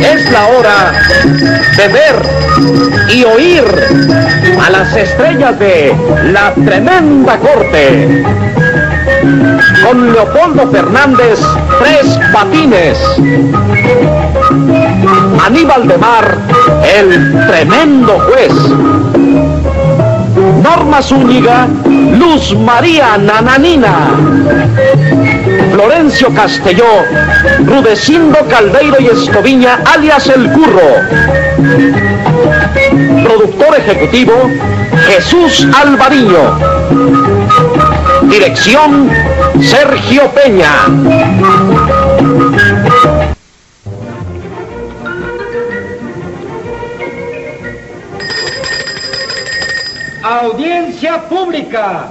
Es la hora de ver y oír a las estrellas de la tremenda corte. Con Leopoldo Fernández, tres patines. Aníbal de Mar, el tremendo juez. Norma Zúñiga, Luz María Nananina. Florencio Castelló, Rudecindo Caldeiro y Escoviña, alias El Curro. Productor ejecutivo, Jesús Alvariño. Dirección, Sergio Peña. Audiencia pública.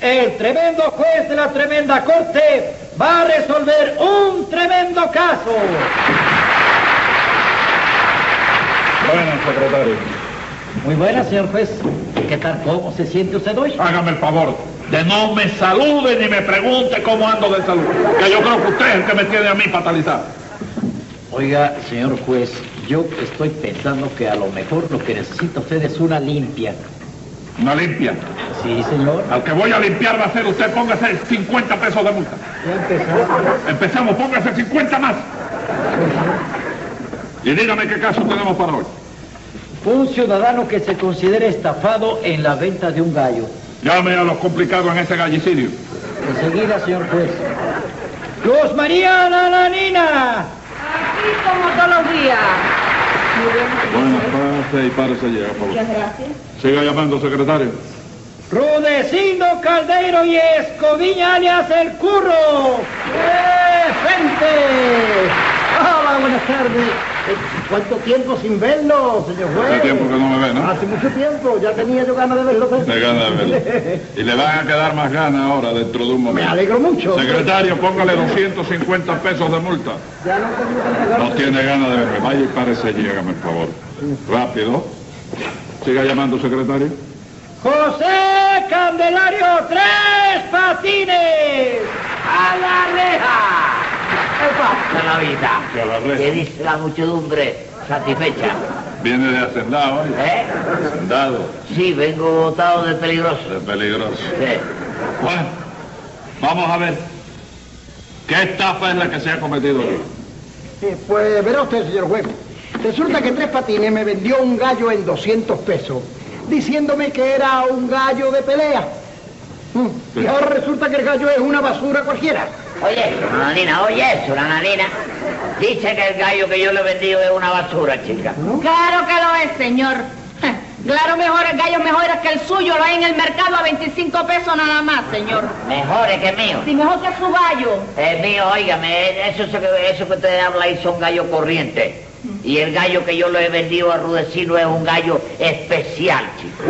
El tremendo juez de la tremenda corte va a resolver un tremendo caso. Buenas, secretario. Muy buena, señor juez. ¿Qué tal? ¿Cómo se siente usted hoy? Hágame el favor de no me salude ni me pregunte cómo ando de salud. Que yo creo que usted es el que me tiene a mí fatalizado. Oiga, señor juez, yo estoy pensando que a lo mejor lo que necesita usted es una limpia. Una limpia. Sí, señor. Al que voy a limpiar va a ser usted, póngase 50 pesos de multa. Ya empezamos. Empezamos, póngase 50 más. Y dígame qué caso tenemos para hoy. Un ciudadano que se considere estafado en la venta de un gallo. Llame a los complicados en ese gallicidio. Enseguida, señor juez. Luz María Nananina. Aquí como todos los días. Bueno, pase y párese allí, por Muchas favor. gracias. Siga llamando, secretario. Rudecindo Caldeiro y Escoviña alias El Curro. ¡Eh, gente! Hola, buenas tardes. ¿Cuánto tiempo sin verlo, señor juez? Hace tiempo que no me ve, ¿no? Hace mucho tiempo, ya tenía yo ganas de verlo. ¿eh? Me gana de verlo. Y le van a quedar más ganas ahora dentro de un Me momento. alegro mucho. Secretario, póngale 250 pesos de multa. Ya no tengo ganas. No tiene ganas de verme. Vaya y párese allí, hágame el favor. Rápido. Siga llamando, secretario. José Candelario Tres Patines. A la reja. ¿Qué pasa, la vida? Que a la reja. ¿Qué dice la muchedumbre satisfecha? Viene de hacendado, ¿eh? ¿Eh? Hacendado. Sí, vengo botado de peligroso. De peligroso. Sí. Bueno, vamos a ver. ¿Qué estafa es la que se ha cometido aquí? Sí, pues verá usted, señor juez. Resulta que Tres Patines me vendió un gallo en 200 pesos, diciéndome que era un gallo de pelea. Mm, Y ahora resulta que el gallo es una basura cualquiera. Oye eso, nananina, oye eso, nananina. Dice que el gallo que yo le he vendido es una basura, chica. Claro que lo es, señor. Claro, mejor el gallo mejor es que el suyo, lo hay en el mercado a 25 pesos nada más, señor. Mejores que mío. Si mejor que su gallo. El mío, óigame, eso, eso que- eso que usted habla ahí son gallos corrientes. Y el gallo que yo le he vendido a Rudecino es un gallo especial, chico.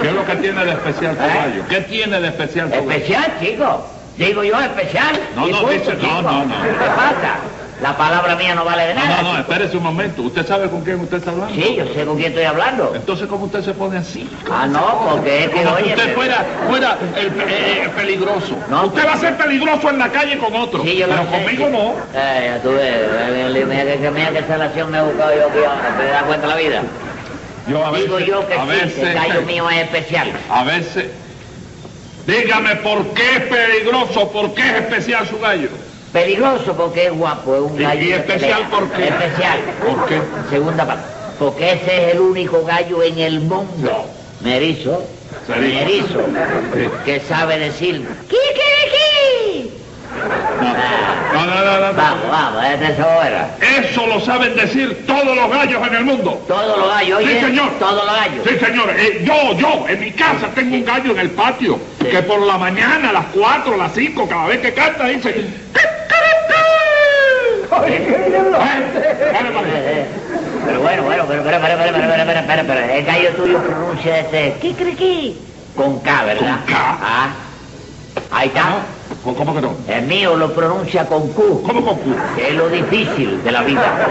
¿Qué es lo que tiene de especial tu ¿Eh? gallo? ¿Qué tiene de especial tu gallo? ¿Especial, chico? Digo yo, especial. No, ¿Y no, punto, dice- no, no, no. ¿Qué pasa? La palabra mía no vale de No, nada. no, no, espérese un momento. ¿Usted sabe con quién usted está hablando? Sí, yo sé con quién estoy hablando. Entonces, ¿cómo usted se pone así? Ah, no, porque es que, Como si oye... usted pero- fuera, fuera el, eh, eh, peligroso. No, usted va a ser peligroso en la calle con otro. Sí, yo pero conmigo no. Eh, ya tú ves, eh, mira que, que- mira qué salación me he buscado yo aquí ¿te das cuenta la vida? Yo a Digo veces, yo que a sí, veces, que el gallo mío es especial. a veces. Dígame por qué es peligroso, por qué es especial su gallo. Peligroso porque es guapo, es un ¿Y- gallo y especial por qué? Especial. ¿Por qué? Segunda parte. Porque ese es el único gallo en el mundo. Merizo. Merizo. Que sabe decir no, no, no, no. Vamos, vamos, es de esa hora. Eso lo saben decir todos los gallos en el mundo. Todos los gallos, Sí, oye, señor. todos los gallos. Sí, señor. Eh, yo, yo, en mi casa tengo un gallo en el patio Sí. que por la mañana, a las 4, a las 5, cada vez que canta, dice... Eh. Pero bueno, bueno, pero, pero, pero, pero, pero, pero, pero, pero, pero, el gallo tuyo pronuncia ese kikiriki con K, ¿verdad? Con K. Ah. Ahí está. ¿Cómo que no? El mío lo pronuncia con Q, ¿Cómo con Q? que es lo difícil de la vida.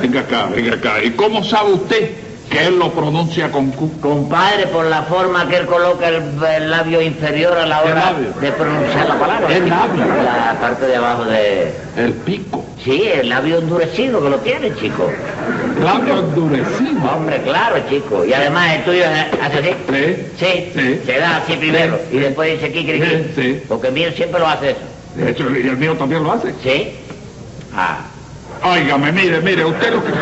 Venga acá, venga acá. ¿Y cómo sabe usted que él lo pronuncia con Q. Compadre, por la forma que él coloca el, el labio inferior a la ¿Qué hora de pronunciar la palabra. ¿Qué labio? La parte de abajo de... El pico. Sí, el labio endurecido que lo tiene, chico. Labio endurecido. Hombre, claro, chico. Y además el tuyo hace así. Sí. Sí, Sí. se da así primero Sí. y después dice aquí, Sí, sí. Porque el mío siempre lo hace eso. De hecho, y el mío también lo hace. ¿Sí? Ah. Óigame, mire, mire, usted lo que...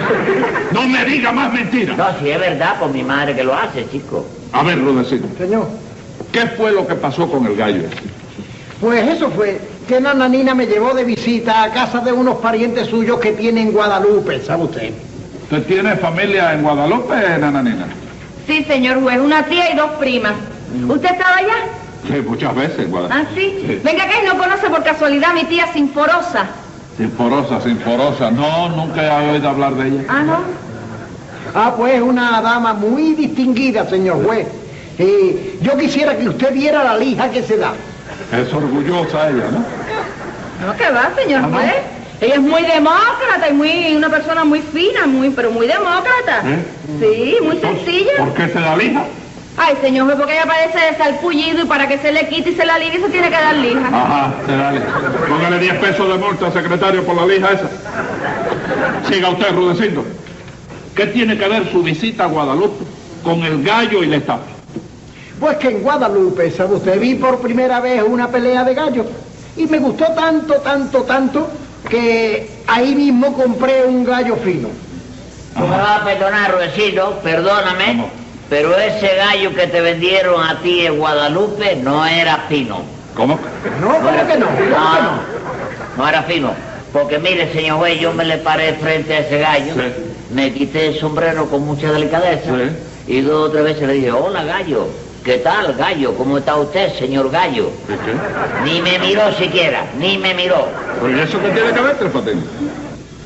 No me diga más mentiras. No, si es verdad, por mi madre que lo hace, chico. A ver, Rudecindo, Señor, ¿qué fue lo que pasó con el gallo? pues eso fue que Nananina me llevó de visita a casa de unos parientes suyos que tienen en Guadalupe, ¿sabe usted? ¿Usted tiene familia en Guadalupe, nananina? Sí, señor juez, una tía y dos primas. ¿Usted estaba allá? Sí, muchas veces en Guadalupe. ¿Ah, sí? Sí. Venga y no conoce por casualidad a mi tía Sinforosa. Sinforosa, Sinforosa. No, nunca he oído hablar de ella. Ah, ¿no? Ah, pues una dama muy distinguida, señor juez. Y yo quisiera que usted viera la lija que se da. Es orgullosa ella, ¿no? No, que va, señor Ah, ¿no? juez. Ella es muy demócrata y muy una persona muy fina, muy pero muy demócrata. ¿Eh? Sí, muy sencilla. ¿Por qué se la lija? Ay, señor juez, porque ella parece salpullido y para que se le quite y se la ligue se tiene que dar lija. Ajá, se lija. Póngale 10 pesos de multa, secretario, por la lija esa. Siga usted, Rudecindo. ¿Qué tiene que ver su visita a Guadalupe con el gallo y la estatua? Pues que en Guadalupe, ¿sabe usted? Vi por primera vez una pelea de gallos. Y me gustó tanto, tanto, tanto, que ahí mismo compré un gallo fino. Tú me vas a perdonar, Rudecindo, perdóname, ¿Cómo? Pero ese gallo que te vendieron a ti en Guadalupe no era fino. ¿Cómo? No, ¿cómo que no? ¿Cómo que No, no? no, no era fino. Porque mire, señor juez, yo me le paré frente a ese gallo, Sí. me quité el sombrero con mucha delicadeza Sí. y dos o tres veces le dije, hola gallo, ¿qué tal gallo? ¿Cómo está usted, señor gallo? ¿Qué, qué? Ni me miró siquiera, ni me miró. Pues, ¿y eso qué tiene que ver, Tres Patines?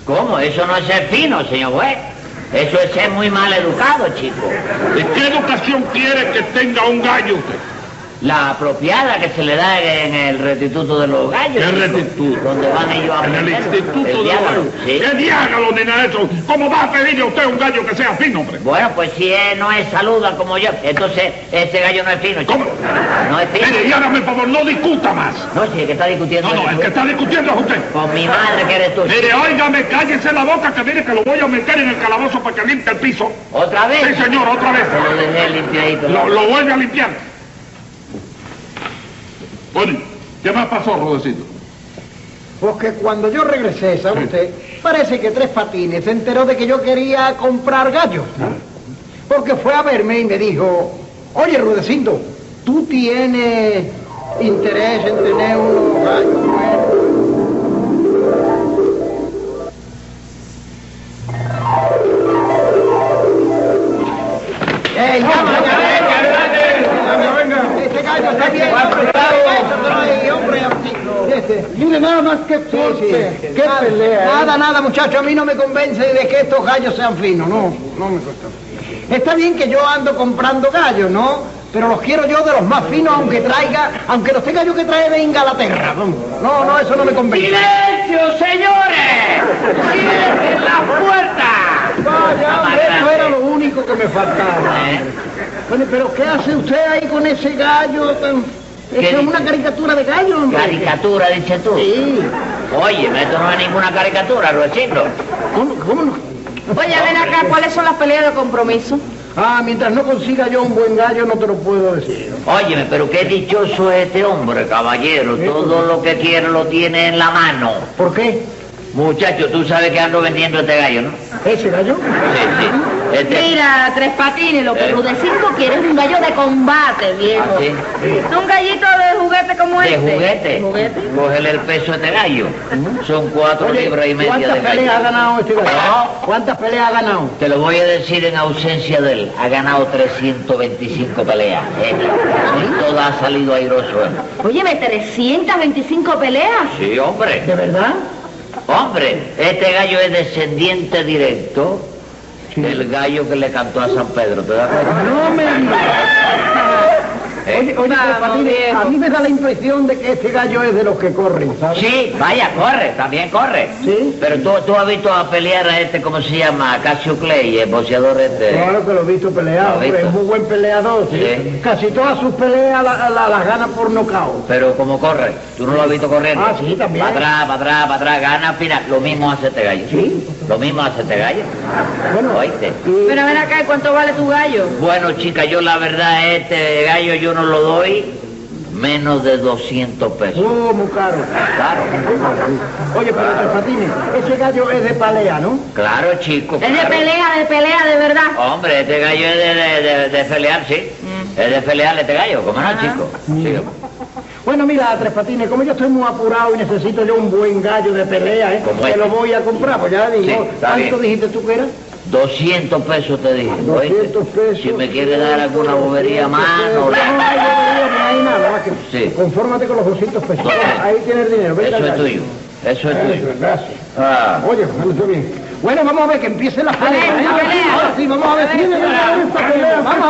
¿Cómo? Eso no es ser fino, señor juez. Eso es ser muy mal educado, chico. ¿Y qué educación quiere que tenga un gallo usted? La apropiada que se le da en el restituto de los gallos. ¿Qué chico, restituto? Donde van ellos a En el instituto El de los gallos. sí. ¿Qué diálogo ni nada de eso? ¿Cómo va a pedirle a usted un gallo que sea fino, hombre? Bueno, pues si él no es saluda como yo, entonces ese gallo no es fino, chico. ¿Cómo? No es fino. Mire, y hágame el favor, no discuta más. No, si el que está discutiendo No, no, el tú. que está discutiendo es usted. Con mi madre que eres tú. Mire, óigame, cállese la boca, que mire que lo voy a meter en el calabozo para que limpie el piso. ¿Otra vez? Sí, señor, otra vez. Se lo dejé limpiadito. Lo, lo vuelve a limpiar. Bueno, ¿qué más pasó, Rodecito? Porque cuando yo regresé, ¿sabe usted? Parece que Tres Patines se enteró de que yo quería comprar gallos. Porque fue a verme y me dijo, oye, Rudecindo, ¿tú tienes interés en tener unos gallos Qué pelea. Nada, nada, muchacho. A mí no me convence de que estos gallos sean finos. No, no me cuesta. Está bien que yo ando comprando gallos, ¿no? Pero los quiero yo de los más finos, aunque traiga, aunque los tenga yo que traer de Inglaterra. No, no, eso no me convence. ¡Silencio, señores! ¡Cierren la puerta! Vaya, hombre, eso era lo único que me faltaba. ¿Eh? Bueno, pero ¿qué hace usted ahí con ese gallo? tan- ¿Qué Eso es dice? una caricatura de gallo, hombre. Caricatura, dices tú. Sí. Oye, esto no es ninguna caricatura, Ruecito. ¿Cómo, cómo no? Oye, ven acá, ¿cuáles son las peleas de compromiso? Ah, mientras no consiga yo un buen gallo, no te lo puedo decir. Óyeme, pero qué dichoso es este hombre, caballero. Todo lo que quiere lo tiene en la mano. ¿Por qué? Muchacho, tú sabes que ando vendiendo este gallo, ¿no? ¿Ese gallo? Sí, sí. Este... Mira, Tres Patines, lo que Eh. Rudecindo quiere es un gallo de combate, viejo. ¿Ah, sí? Un gallito de juguete como ¿De este. juguete? ¿Juguete? Cógele el peso a este gallo. Son cuatro Oye, libras y media ¿cuántas de peleas ha ganado este gallo? No. ¿Cuántas peleas ha ganado? Te lo voy a decir en ausencia de él. Ha ganado 325 peleas. ¿eh? Y todas ha salido airoso. ¿eh? Óyeme, 325 peleas. Sí, hombre. ¿De verdad? Hombre, este gallo es descendiente directo del gallo que le cantó a San Pedro. ¿Te das cuenta? No me. ¿Eh? Oye, oye, Vamos, Tres Patines, viejo. a mí me da la impresión de que este gallo es de los que corren, ¿sabes? Sí, vaya, corre, también corre. ¿Sí? Pero tú, tú has visto a pelear a este, ¿cómo se llama? Casio Clay, el boxeador este. Claro que lo he visto pelear, hombre, visto. es muy buen peleador. ¿sí? Sí. Casi todas sus peleas la- la- las gana por nocaut. Pero como corre, tú no lo has visto corriendo. Ah, sí, también. Para atrás, para atrás, para atrás, gana al final. Lo mismo hace este gallo. Sí. Lo mismo hace este gallo. Bueno, Oíste. y- Pero ven acá, ¿y ¿cuánto vale tu gallo? Bueno, chica, yo la verdad, este gallo yo no lo doy menos de 200 pesos. Oh, muy caro. Claro, Oye, pero Tres Patines, ese gallo es de palea, ¿no? claro, chico. Es de claro. pelea, de pelea, de verdad. Hombre, este gallo es de, de, de- de pelear, sí. Mm. Es de pelear este gallo, ¿cómo no, Ajá. chico? Sí. Bueno, mira, Tres Patines, como yo estoy muy apurado y necesito yo un buen gallo de pelea, ¿eh? Como Te este. lo voy a comprar, pues ya digo. Sí, ¿Cuánto bien. dijiste tú que era? 200 pesos te dije. ¿oíste? 200 pesos. Si me quiere dar alguna bobería más, no No, no hay bobería, ni hay nada, más que Sí. confórmate con los 200 pesos. Ahí tienes el dinero, vete Eso es tuyo. Eso es tuyo. gracias. Ah. Oye, bueno, está bien. Bueno, vamos a ver que empiece la pelea. ¿eh? Ahora sí, vamos a ver. Vamos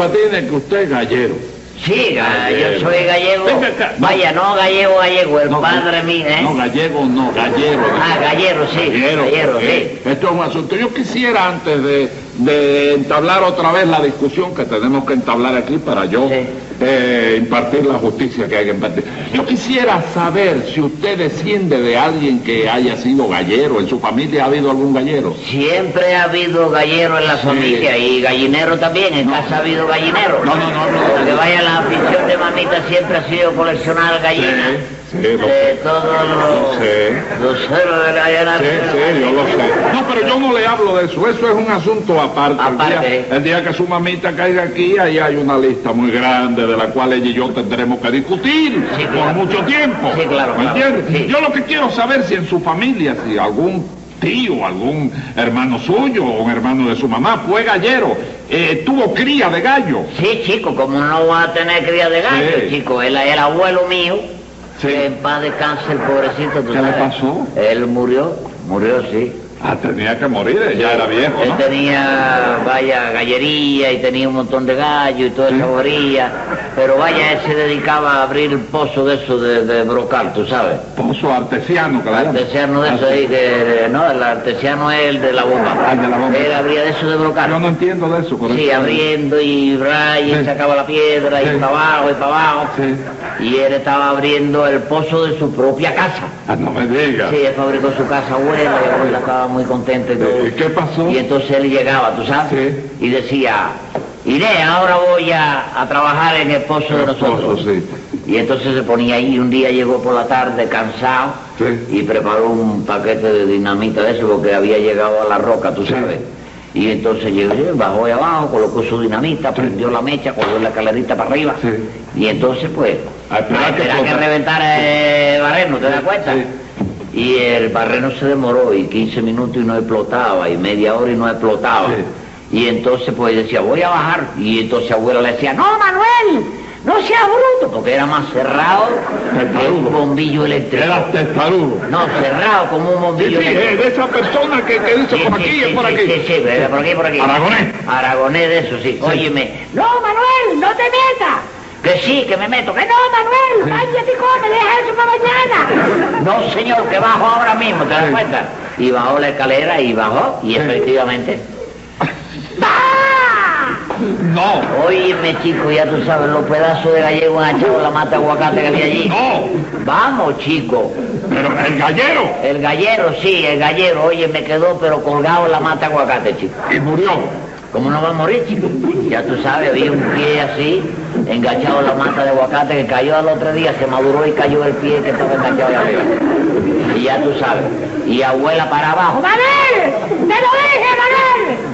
Patines, que usted es gallero. Sí, Gallego. yo soy gallego. Venga acá. No. Vaya, no gallego, gallego, el No, padre mío, ¿eh? No, gallego no, gallero. Ah, gallero, sí, Gallero, gallero, sí. Esto es un asunto. Yo quisiera, antes de, de entablar otra vez la discusión que tenemos que entablar aquí para yo Sí. eh, impartir la justicia que hay que impartir, yo quisiera saber si usted desciende de alguien que haya sido gallero. ¿En su familia ha habido algún gallero? Siempre ha habido gallero en la Sí. familia y gallinero también, en casa ha habido gallinero. No, no, no, no. Porque vaya, la afición de mamita siempre ha sido coleccionar gallinas. Sí, sí, lo de sé. todos los, ceros de la gallina. Sí, sí, yo lo sé. No, pero yo no le hablo de eso. Eso es un asunto aparte. El Aparte. día, el día que su mamita caiga aquí, ahí hay una lista muy grande de la cual ella y yo tendremos que discutir Sí, por claro. mucho tiempo. Sí, claro, ¿Me claro. entiendes? Sí. Yo lo que quiero saber si en su familia, si algún tío, algún hermano suyo o un hermano de su mamá fue gallero, eh, tuvo cría de gallo. Sí, chico, como no va a tener cría de gallo, Sí. chico. El, el abuelo mío, Sí. que en paz descanse el pobrecito, ¿tú ¿Qué le sabes? pasó? Él murió, murió, sí. Ah, tenía que morir, ya era viejo, Él tenía, vaya, gallería y tenía un montón de gallos y toda esa bobería. Pero vaya, él se dedicaba a abrir el pozo de eso de, de brocal, tú sabes. Pozo artesiano, llaman. Artesiano de eso ahí, que, no, el artesiano es el de la bomba. Ah, de la bomba. Él abría de eso de Yo brocal. no entiendo de eso, por Sí, abriendo y raya, Sí. y sacaba la piedra Sí. y para abajo y para abajo. Y él estaba abriendo el pozo de su propia casa. Ah, no me diga. Sí, él fabricó su casa abuela y la abuela estaba muy contenta y todo. ¿Y qué pasó? Y entonces él llegaba, tú sabes, Sí. y decía, iré, ahora voy a, a trabajar en el pozo de nosotros. pozo, sí. Y entonces se ponía ahí, un día llegó por la tarde cansado Sí. y preparó un paquete de dinamita de eso porque había llegado a la roca, tú Sí. sabes. Y entonces llegó, bajó ahí abajo, colocó su dinamita, prendió la mecha, colgó la escalerita para arriba. Y entonces pues, A esperar a que esperar que explota. reventara el barreno, ¿te das cuenta? Sí. Y el barreno se demoró y 15 minutos y no explotaba, y media hora y no explotaba. Sí. Y entonces pues decía, voy a bajar. Y entonces abuela le decía, no Manuel, no seas bruto, porque era más cerrado que un bombillo eléctrico. Era testarudo. No, cerrado como un Sí, bombillo sí, eléctrico. es de esa persona que, que dice Sí, por sí, aquí sí, es por sí, aquí. Sí, sí, por aquí, por aquí. Aragonés. Aragonés de eso, sí. Óyeme. No, Manuel, no te metas. Que sí, que me meto. Que no, Manuel, váyate, come, deja eso para mañana. No, señor, que bajo ahora mismo, ¿te das cuenta? Y bajó la escalera y bajó, y efectivamente. No, Óyeme, chico, ya tú sabes, los pedazos de gallego han echado la mata de aguacate que había allí. no, Vamos, chico. pero el gallero. El gallero, sí, el gallero, oye, me quedó pero colgado en la mata de aguacate, chico. Y murió. ¿Cómo no va a morir, chico? Ya tú sabes, había un pie así, enganchado en la mata de aguacate, que cayó al otro día, se maduró y cayó el pie que estaba enganchado ahí arriba. Y ya tú sabes. Y abuela para abajo. ¡Manuel! ¡Te lo dije, Manuel!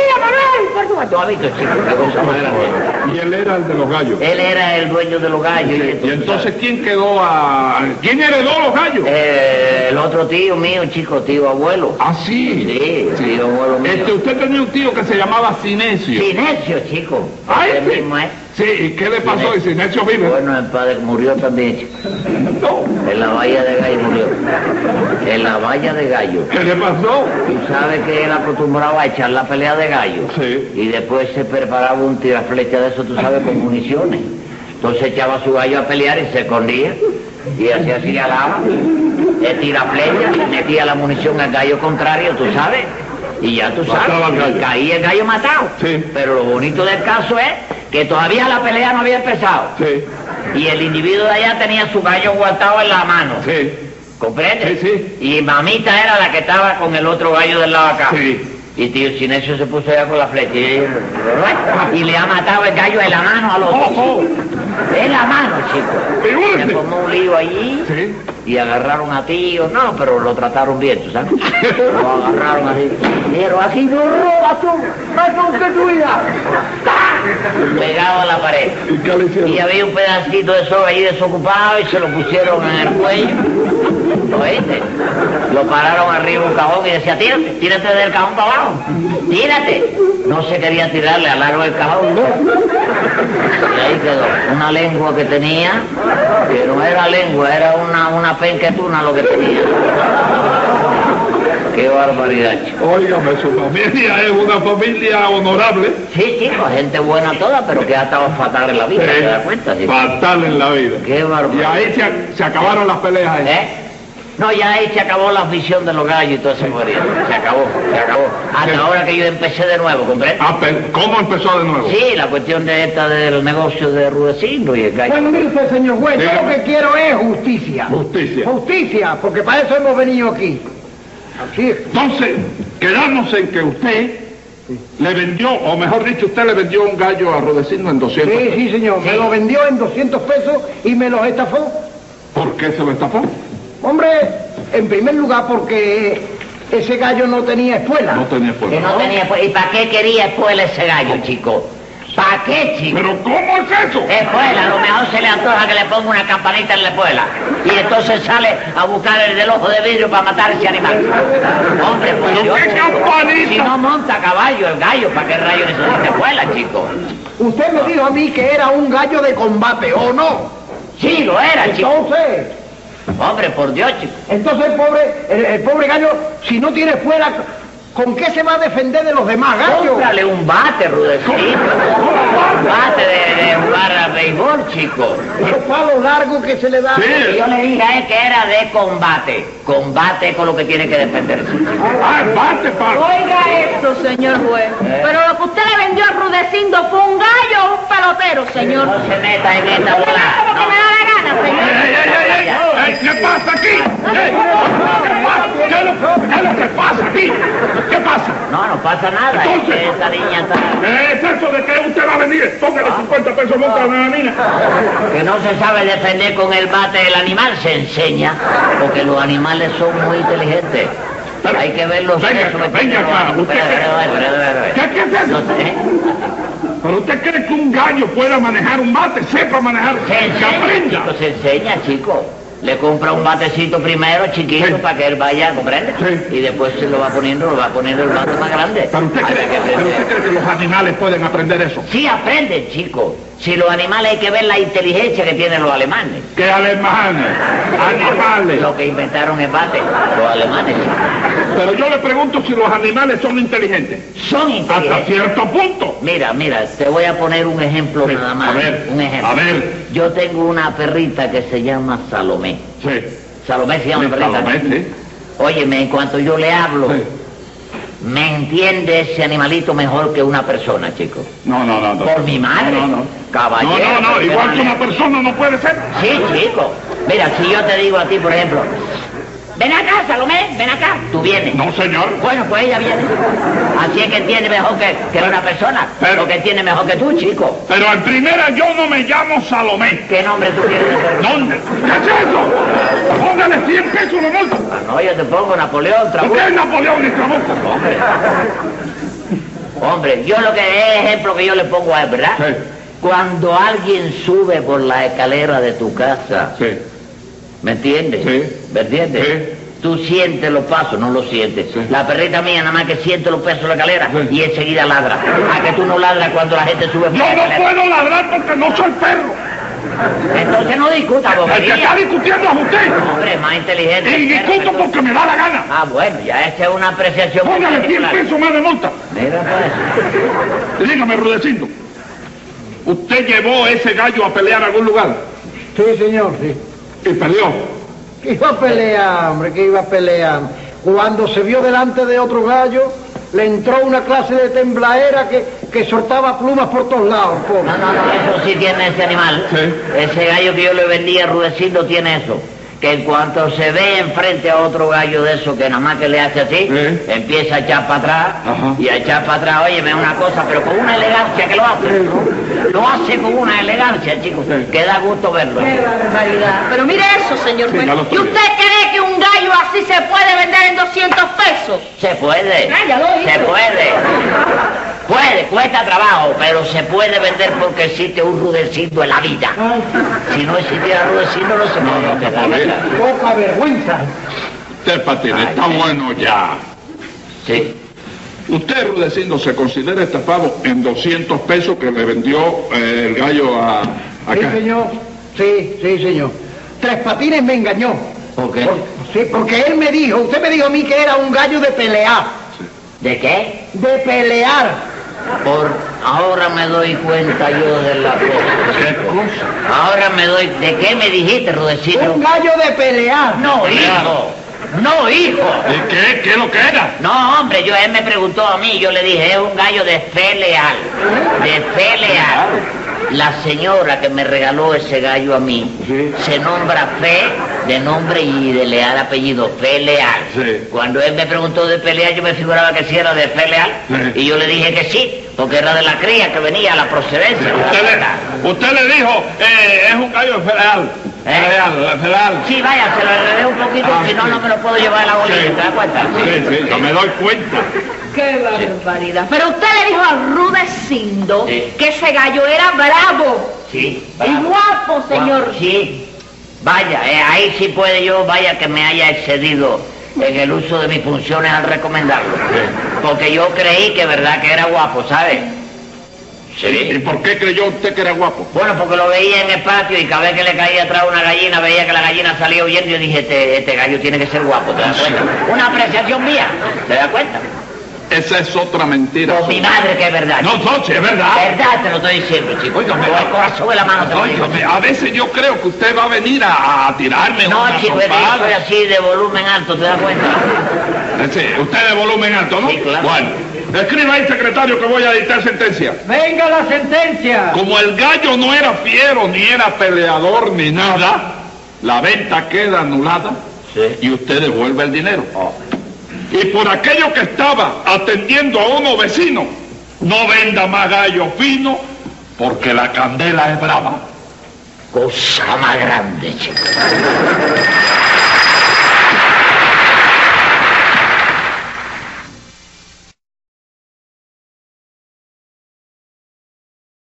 ¡Mira Manuel, por supuesto. ¿Tú has visto, chico? Qué cosa más grande. Y él era el de los gallos. Él era el dueño de los gallos. Sí, Y entonces, ¿quién quedó a...? ¿Quién heredó los gallos? Eh, el otro tío mío, chico, tío abuelo. Ah, sí. Sí, tío abuelo mío. Este, usted tenía un tío que se llamaba Sinesio. Sinesio, chico. Ay, Ese sí. mismo es. Sí, ¿y qué le pasó? ¿Y Sinesio vive? Bueno, el padre murió también. No. En la valla de gallo murió. En la valla de gallo. ¿Qué le pasó? Tú sabes que él acostumbraba a echar la pelea de gallo. Sí. Y después se preparaba un tiraflecha de eso, tú sabes, con municiones. Entonces echaba su gallo a pelear y se escondía. Y hacía así alaba. El tiraflecha, metía la munición al gallo contrario, tú sabes. Y ya tú sabes, y caía el gallo matado. Sí. Pero lo bonito del caso es que todavía la pelea no había empezado. Sí, Y el individuo de allá tenía su gallo guardado en la mano. sí. ¿Comprende? Sí, Y mamita era la que estaba con el otro gallo del lado acá. Sí. Y tío Sinesio se puso allá con la flecha y, y le ha matado el gallo en la mano al otro. ¡Ojo! En la mano, chico. Se formó un lío allí Sí. y agarraron a tío. No, pero lo trataron bien, ¿tú sabes? Lo agarraron así. Dijeron, así no robas tú, más que tu vida. ¡Tá! Pegado a la pared. ¿Y había un pedacito de soga ahí desocupado y se lo pusieron en el cuello. ¿Lo oíste? Lo pararon arriba un cajón y decía, tírate, tírate del cajón para abajo. Tírate. No se quería tirarle al largo del cajón, no. Y ahí quedó. Una lengua que tenía, que no era lengua, era una, una penquetuna lo que tenía. Qué barbaridad, chico. Óigame, su familia es una familia honorable. Sí, chico, gente buena toda, pero que ha estado fatal en la vida, ¿te das cuenta? chico? Fatal en la vida. Qué Y barbaridad. ahí se, se acabaron las peleas. ahí. ¿Eh? No, ya ahí se acabó la afición de los gallos y todo ese morir. Se acabó, se acabó. Hasta Sí. ahora que yo empecé de nuevo, ¿comprendes? Ah, ¿Cómo empezó de nuevo? Sí, la cuestión de esta del negocio de Rudecindo y el gallo. Bueno, mire usted, señor juez, yo lo que quiero es justicia. Justicia. Justicia, porque para eso hemos venido aquí. Así es. Entonces, quedamos en que usted le vendió, o mejor dicho, usted le vendió un gallo a Rodecindo en 200 Sí, pesos. sí, señor. Me Sí. lo vendió en 200 pesos y me los estafó. ¿Por qué se lo estafó? Hombre, en primer lugar porque ese gallo no tenía espuela. No tenía Que fuerza. no tenía... ¿Y para qué quería espuela ese gallo, chico? ¿Para qué, chico? ¿Pero cómo es eso? Espuela, a lo mejor se le antoja que le ponga una campanita en la espuela. Y entonces sale a buscar el del ojo de vidrio para matar ese animal. Hombre, pues ¿Pero yo... qué campanita? Si no monta a caballo el gallo, ¿para qué rayo necesita espuela, chico? Usted me dijo a mí que era un gallo de combate, ¿o no? Sí, lo era, chico. Entonces, Hombre, por Dios, chico. entonces el pobre, el, el pobre gallo, si no tiene espuela, ¿con qué se va a defender de los demás gallos? Cómprale un bate, Rudecito. Bate de, de jugar al béisbol, chico. Esos palos largos que se le da. Sí. Yo le dije a él que era de combate. Combate con lo que tiene que defenderse. Ah, bate, pa. Oiga esto, señor juez. Pero lo que usted le vendió a Rudecindo fue un gallo o un pelotero, señor. No se meta en esta lo que me da la gana, ¡Ey, señor. ey, ey, ey! ey! ¿Qué pasa aquí? ¿Qué pasa? ¿Qué es lo- es que pasa aquí? ¿Qué pasa? No, no pasa nada. Es Entonces. que esa niña está... ¿Qué es eso de que usted va a venir? Póngale 50 pesos multa a la niña. Que no se sabe defender con el bate del animal, se enseña. Porque los animales son muy inteligentes. Hay que verlos Venga acá, venga acá, usted qué- espera, espera, espera, espera. ¿Qué- qué es eso? ¿eh? ¿Pero usted cree que un gallo pueda manejar un bate? Sepa manejar. Se enseña, chico, se enseña, chico. Le compra un batecito primero, chiquito, Sí. para que él vaya, ¿comprende? Sí. Y después se lo va poniendo, lo va poniendo el bate más grande. ¿Pero usted, cree, que pero usted cree que los animales pueden aprender eso? Sí aprenden, chico. Si los animales hay que ver la inteligencia que tienen los alemanes. ¿Qué alemanes? Animales. Lo que inventaron el bate, los alemanes. Pero yo le pregunto si los animales son inteligentes. Son Hasta inteligentes. cierto punto. Mira, mira, te voy a poner un ejemplo Sí, nada más. a ver, un ejemplo. a ver. Yo tengo una perrita que se llama Salomé. Sí. Salomé se llama Sí, perrita. Salomé, sí. Óyeme, en cuanto yo le hablo, Sí. Me entiende ese animalito mejor que una persona, chico. No, no, no. no. Por mi madre. No, no, no. Caballero. No, no, no. ¿por qué Igual que una persona no puede ser. Sí, chico. Mira, si yo te digo a ti, por ejemplo, ven acá, Salomé, ven acá, tú vienes. No, señor. Bueno, pues ella viene. Así es que entiende mejor que, que una persona. Pero- Porque entiende mejor que tú, chico. Pero en primera yo no me llamo Salomé. ¿Qué nombre tú quieres hacer? ¿Dónde? ¿Qué es eso? Póngale 100 pesos multa. Ah, no, yo te pongo Napoleón, ¿Por Trabuco. qué es Napoleón y Trabuco? Hombre. Hombre, yo lo que es ejemplo que yo le pongo es, ¿verdad? Sí. Cuando alguien sube por la escalera de tu casa, Sí. ¿me entiendes? Sí. ¿Me entiendes? Sí. Tú sientes los pasos, no los sientes. Sí. La perrita mía nada más que siente los pesos de la escalera Sí. y enseguida ladra. A que tú no ladras cuando la gente sube por Yo no puedo ladrar porque no soy perro. Entonces no discuta, El que bobería. está discutiendo es usted. Hombre, más inteligente. Y discuto porque me da la gana. Ah, bueno, ya esa es una apreciación muy Póngale 100 particular. pesos más de multa. Mira pues. Y dígame, Rudecindo, ¿usted llevó ese gallo a pelear a algún lugar? Sí, señor, sí. Y perdió. Que iba a pelear, hombre, que iba a pelear. Cuando se vio delante de otro gallo, le entró una clase de tembladera que, que soltaba plumas por todos lados, pobre. No, no, no, eso sí tiene ese animal. Sí. Ese gallo que yo le vendía, Rudecindo, tiene eso. Que en cuanto se ve enfrente a otro gallo de eso que nada más que le hace así, Sí. empieza a echar para atrás Ajá. y a echar para atrás, óyeme una cosa, pero con una elegancia que lo hace. Lo hace con una elegancia, chicos, Sí. que da gusto verlo. ¡Qué barbaridad! Pero mire eso, señor juez. ¿Y usted cree que un gallo así se puede vender en 200 pesos? Se puede. Ah, ya lo hizo. Se puede. Puede, cuesta trabajo, pero se puede vender porque existe un rudecindo en la vida. Si no existiera rudecindo, no se puede no, vender. Poca vergüenza. Usted, Patín, está bueno ya. Sí. Usted, Rudecindo, se considera estafado en 200 pesos que le vendió eh, el gallo a Sí, acá. señor. Sí, sí, señor. Tres Patines me engañó. ¿Por qué? Por- sí, porque él me dijo, usted me dijo a mí que era un gallo de pelear. ¿De qué? De pelear. Por ahora me doy cuenta yo de la ¿Qué cosa. cosa? Ahora me doy. ¿De qué me dijiste, Rudecindo? Un gallo de pelear. No, hijo. No, hijo. ¿Y qué? ¿Qué lo que era? No, hombre, yo él me preguntó a mí, yo le dije, es un gallo de fe leal, de fe leal. La señora que me regaló ese gallo a mí Sí. se nombra Fe de nombre y de leal apellido, Fe Leal. Sí. Cuando él me preguntó de pelear, yo me figuraba que sí era de Fe Leal Sí. y yo le dije que sí, porque era de la cría que venía, la procedencia. Usted le, usted le dijo, eh, es un gallo federal. ¿Eh? Federal, federal. Sí, vaya, se lo enredé un poquito, Ah, si no, sí. no me lo puedo llevar a la bolilla, Sí. ¿te das cuenta? Sí, sí, yo me doy cuenta. ¡Qué barbaridad! Pero usted le dijo a Rudecindo Sí. que ese gallo era bravo Sí. y guapo, señor. Sí. Vaya, eh, ahí sí puede yo, vaya que me haya excedido en el uso de mis funciones al recomendarlo. Porque yo creí que verdad que era guapo, ¿Y por qué creyó usted que era guapo? Bueno, porque lo veía en el patio y cada vez que le caía atrás una gallina, veía que la gallina salía huyendo y yo dije, este, este gallo tiene que ser guapo, ¿te das cuenta? Una apreciación mía, ¿te das cuenta? Esa es otra mentira. Con mi madre que es verdad. No, no, es verdad. Verdad te lo estoy diciendo, chico. Óigame, Con el corazón en la mano te lo digo. A veces yo creo que usted va a venir a, a tirarme No, una chico, trompada. soy así de volumen alto, ¿te das cuenta? Sí, usted de volumen alto, ¿no? Sí, claro. Bueno, escriba ahí, secretario, que voy a dictar sentencia. Venga la sentencia. Como el gallo no era fiero, ni era peleador, ni nada, la venta queda anulada Sí. y usted devuelve el dinero. Y por aquello que estaba atendiendo a uno vecino, no venda más gallo fino, porque la candela es brava. Cosa más grande, chico.